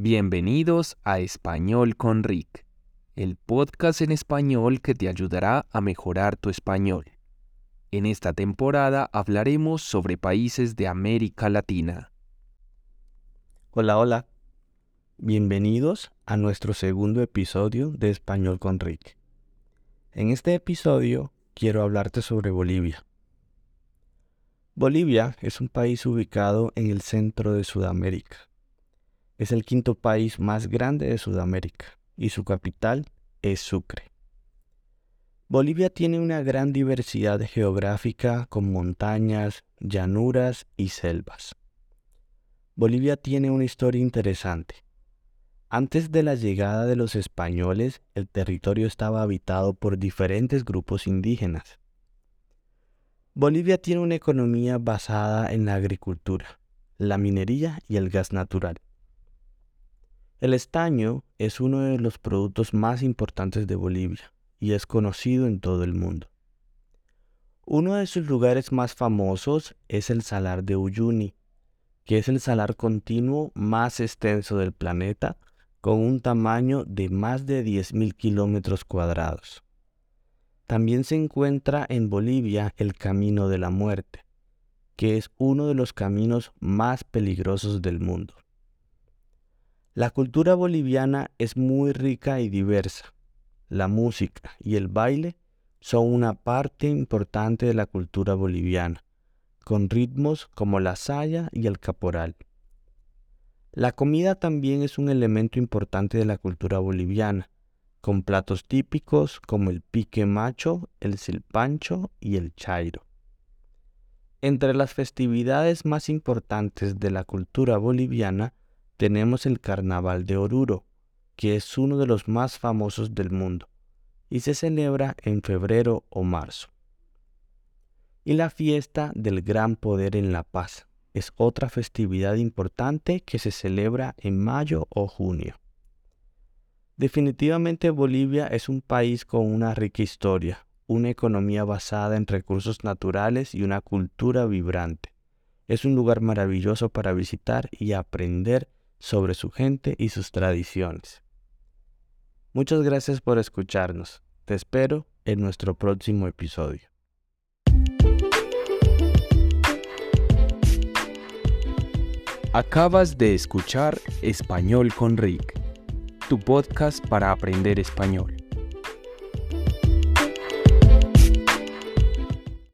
Bienvenidos a Español con Rick, el podcast en español que te ayudará a mejorar tu español. En esta temporada hablaremos sobre países de América Latina. Hola, hola. Bienvenidos a nuestro segundo episodio de Español con Rick. En este episodio quiero hablarte sobre Bolivia. Bolivia es un país ubicado en el centro de Sudamérica. Es el quinto país más grande de Sudamérica y su capital es Sucre. Bolivia tiene una gran diversidad geográfica con montañas, llanuras y selvas. Bolivia tiene una historia interesante. Antes de la llegada de los españoles, el territorio estaba habitado por diferentes grupos indígenas. Bolivia tiene una economía basada en la agricultura, la minería y el gas natural. El estaño es uno de los productos más importantes de Bolivia y es conocido en todo el mundo. Uno de sus lugares más famosos es el Salar de Uyuni, que es el salar continuo más extenso del planeta, con un tamaño de más de 10.000 kilómetros cuadrados. También se encuentra en Bolivia el Camino de la Muerte, que es uno de los caminos más peligrosos del mundo. La cultura boliviana es muy rica y diversa. La música y el baile son una parte importante de la cultura boliviana, con ritmos como la saya y el caporal. La comida también es un elemento importante de la cultura boliviana, con platos típicos como el pique macho, el silpancho y el chairo. Entre las festividades más importantes de la cultura boliviana tenemos el Carnaval de Oruro, que es uno de los más famosos del mundo, y se celebra en febrero o marzo. Y la fiesta del Gran Poder en La Paz es otra festividad importante que se celebra en mayo o junio. Definitivamente Bolivia es un país con una rica historia, una economía basada en recursos naturales y una cultura vibrante. Es un lugar maravilloso para visitar y aprender sobre su gente y sus tradiciones. Muchas gracias por escucharnos. Te espero en nuestro próximo episodio. Acabas de escuchar Español con Rick tu podcast para aprender español.